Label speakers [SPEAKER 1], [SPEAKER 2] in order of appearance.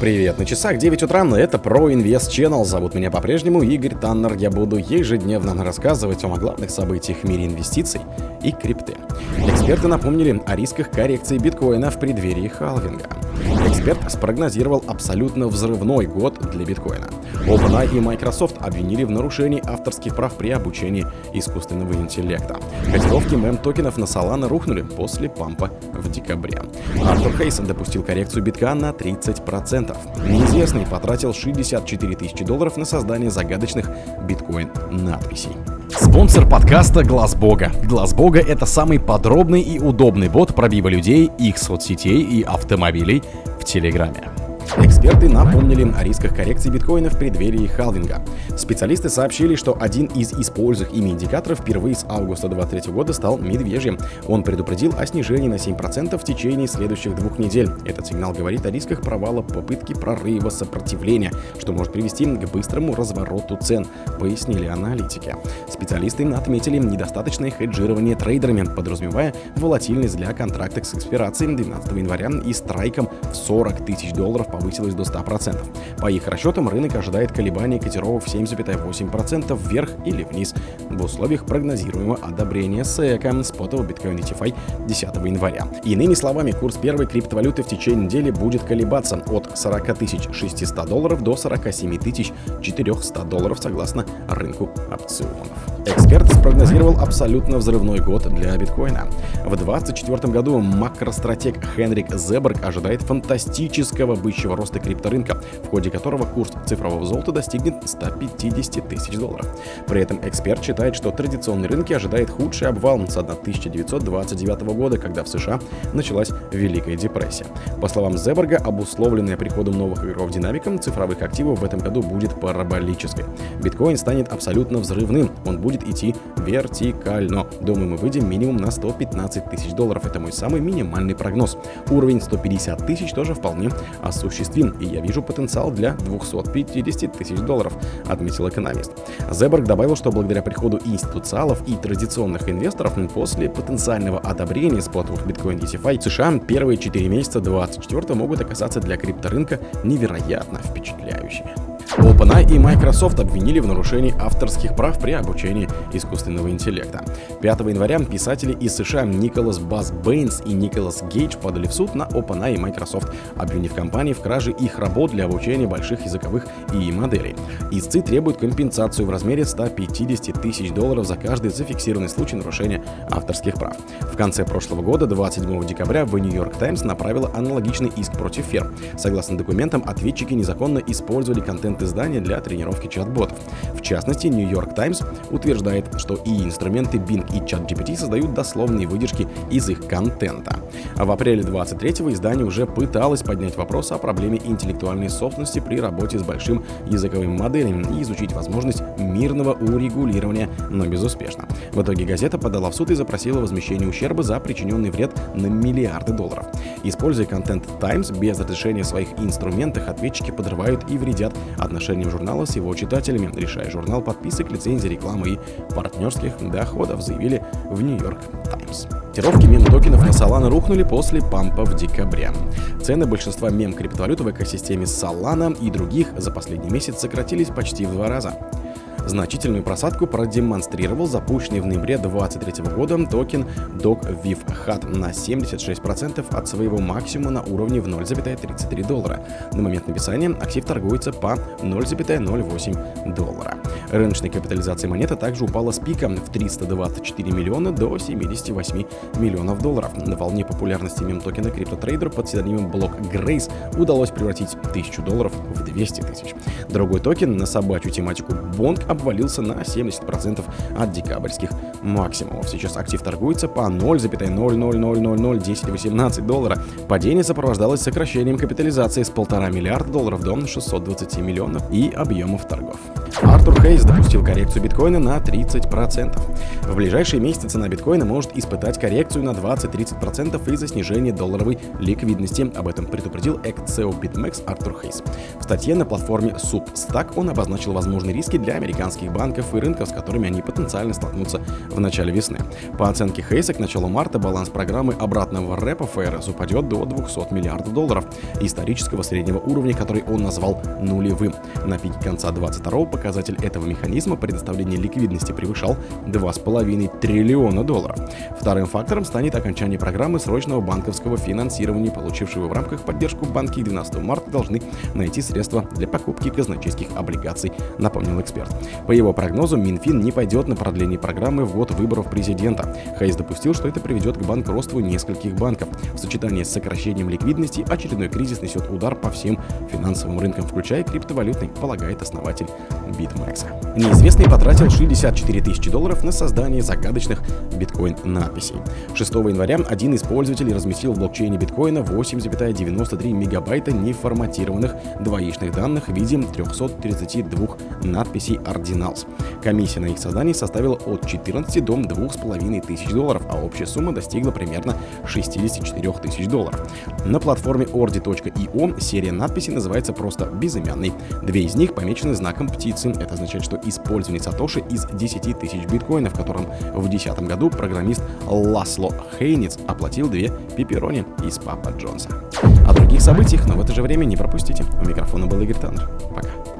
[SPEAKER 1] Привет, на часах 9 утра, но это про Invest Channel. Зовут меня по-прежнему Игорь Таннер. Я буду ежедневно рассказывать вам о главных событиях в мире инвестиций и крипты. Эксперты напомнили о рисках коррекции биткоина в преддверии халвинга. Эксперт спрогнозировал абсолютно взрывной год для биткоина. OpenAI и Microsoft обвинили в нарушении авторских прав при обучении искусственного интеллекта. Котировки мем-токенов на Solana рухнули после пампа в декабре. Артур Хейсон допустил коррекцию битка на 30%. Неизвестный потратил 64 тысячи долларов на создание загадочных биткоин-надписей. Спонсор подкаста Глаз Бога. Глаз Бога это самый подробный и удобный бот пробива людей, их соцсетей и автомобилей Телеграме. Эксперты напомнили о рисках коррекции биткоина в преддверии халвинга. Специалисты сообщили, что один из используемых ими индикаторов впервые с августа 2023 года стал медвежьим. Он предупредил о снижении на 7% в течение следующих двух недель. Этот сигнал говорит о рисках провала попытки прорыва сопротивления, что может привести к быстрому развороту цен, пояснили аналитики. Специалисты отметили недостаточное хеджирование трейдерами, подразумевая волатильность для контракта с экспирацией 12 января и страйком в 40 тысяч долларов по повысилась до 100%. По их расчетам, рынок ожидает колебаний котировок в 7,8% вверх или вниз в условиях прогнозируемого одобрения SEC спотового биткоина DeFi 10 января. Иными словами, курс первой криптовалюты в течение недели будет колебаться от 40 600 долларов до 47 400 долларов согласно рынку опционов. Эксперт спрогнозировал абсолютно взрывной год для биткоина. В 2024 году макростратег Хенрик Зеберг ожидает фантастического бычьего роста крипторынка, в ходе которого курс цифрового золота достигнет 150 тысяч долларов. При этом эксперт считает, что традиционные рынки ожидает худший обвал с 1929 года, когда в США началась Великая депрессия. По словам Зеберга, обусловленная приходом новых игроков динамиком цифровых активов в этом году будет параболической. Биткоин станет абсолютно взрывным, он будет будет идти вертикально. Думаю, мы выйдем минимум на 115 тысяч долларов. Это мой самый минимальный прогноз. Уровень 150 тысяч тоже вполне осуществим, и я вижу потенциал для 250 тысяч долларов, отметил экономист. Зеберг добавил, что благодаря приходу институциалов и традиционных инвесторов после потенциального одобрения спотовых биткоин DeFi США первые 4 месяца 2024 могут оказаться для крипторынка невероятно впечатляющими. OpenAI и Microsoft обвинили в нарушении авторских прав при обучении искусственного интеллекта. 5 января писатели из США Николас Бас Бэйнс и Николас Гейдж подали в суд на OpenAI и Microsoft, обвинив компании в краже их работ для обучения больших языковых и моделей. Истцы требуют компенсацию в размере 150 тысяч долларов за каждый зафиксированный случай нарушения авторских прав. В конце прошлого года, 27 декабря, в New York Times направила аналогичный иск против ферм. Согласно документам, ответчики незаконно использовали контент издания для тренировки чат-ботов. В частности, New York Times утверждает, что и инструменты Bing и ChatGPT создают дословные выдержки из их контента. А в апреле 23-го издание уже пыталось поднять вопрос о проблеме интеллектуальной собственности при работе с большим языковым моделем и изучить возможность мирного урегулирования, но безуспешно. В итоге газета подала в суд и запросила возмещение ущерба за причиненный вред на миллиарды долларов. Используя контент Times без разрешения своих инструментах, ответчики подрывают и вредят отношениям журнала с его читателями, решая журнал подписок, лицензий, рекламы и партнерских доходов, заявили в Нью-Йорк Таймс. Котировки мем-токенов на Solana рухнули после пампа в декабре. Цены большинства мем-криптовалют в экосистеме Solana и других за последний месяц сократились почти в два раза. Значительную просадку продемонстрировал запущенный в ноябре 2023 года токен DocVivHat на 76% от своего максимума на уровне в 0,33 доллара. На момент написания актив торгуется по 0,08 доллара. Рыночная капитализация монеты также упала с пика в 324 миллиона до 78 миллионов долларов. На волне популярности мем-токена CryptoTrader под псевдонимом Block Grace удалось превратить 1000 долларов в 200 тысяч. Другой токен на собачью тематику Bond обвалился на 70% от декабрьских максимумов. Сейчас актив торгуется по 0,000001018 доллара. Падение сопровождалось сокращением капитализации с 1,5 миллиарда долларов до 620 миллионов и объемов торгов. Артур Хейс допустил коррекцию биткоина на 30%. В ближайшие месяцы цена биткоина может испытать коррекцию на 20-30% из-за снижения долларовой ликвидности. Об этом предупредил экс-CEO BitMEX Артур Хейс. В статье на платформе Substack он обозначил возможные риски для американских американских банков и рынков, с которыми они потенциально столкнутся в начале весны. По оценке Хейса, к началу марта баланс программы обратного рэпа ФРС упадет до 200 миллиардов долларов, исторического среднего уровня, который он назвал нулевым. На пике конца 22 показатель этого механизма предоставления ликвидности превышал 2,5 триллиона долларов. Вторым фактором станет окончание программы срочного банковского финансирования, получившего в рамках поддержку банки 12 марта должны найти средства для покупки казначейских облигаций, напомнил эксперт. По его прогнозу, Минфин не пойдет на продление программы в год выборов президента. Хайс допустил, что это приведет к банкротству нескольких банков. В сочетании с сокращением ликвидности очередной кризис несет удар по всем финансовым рынкам, включая криптовалютный, полагает основатель BitMEX. Неизвестный потратил 64 тысячи долларов на создание загадочных биткоин-надписей. 6 января один из пользователей разместил в блокчейне биткоина 8,93 мегабайта неформатированных двоичных данных в виде 332 надписей Ordinals. Комиссия на их создание составила от 14 до 2,5 тысяч долларов, а общая сумма достигла примерно 64 тысяч долларов. На платформе ordi.io серия надписей называется просто безымянной. Две из них помечены знаком птицы. Это означает, что использование Сатоши из 10 тысяч биткоинов, которым в 2010 году программист Ласло Хейниц оплатил две пепперони из Папа Джонса. О других событиях, но в это же время не пропустите. У микрофона был Игорь Таннер. Пока.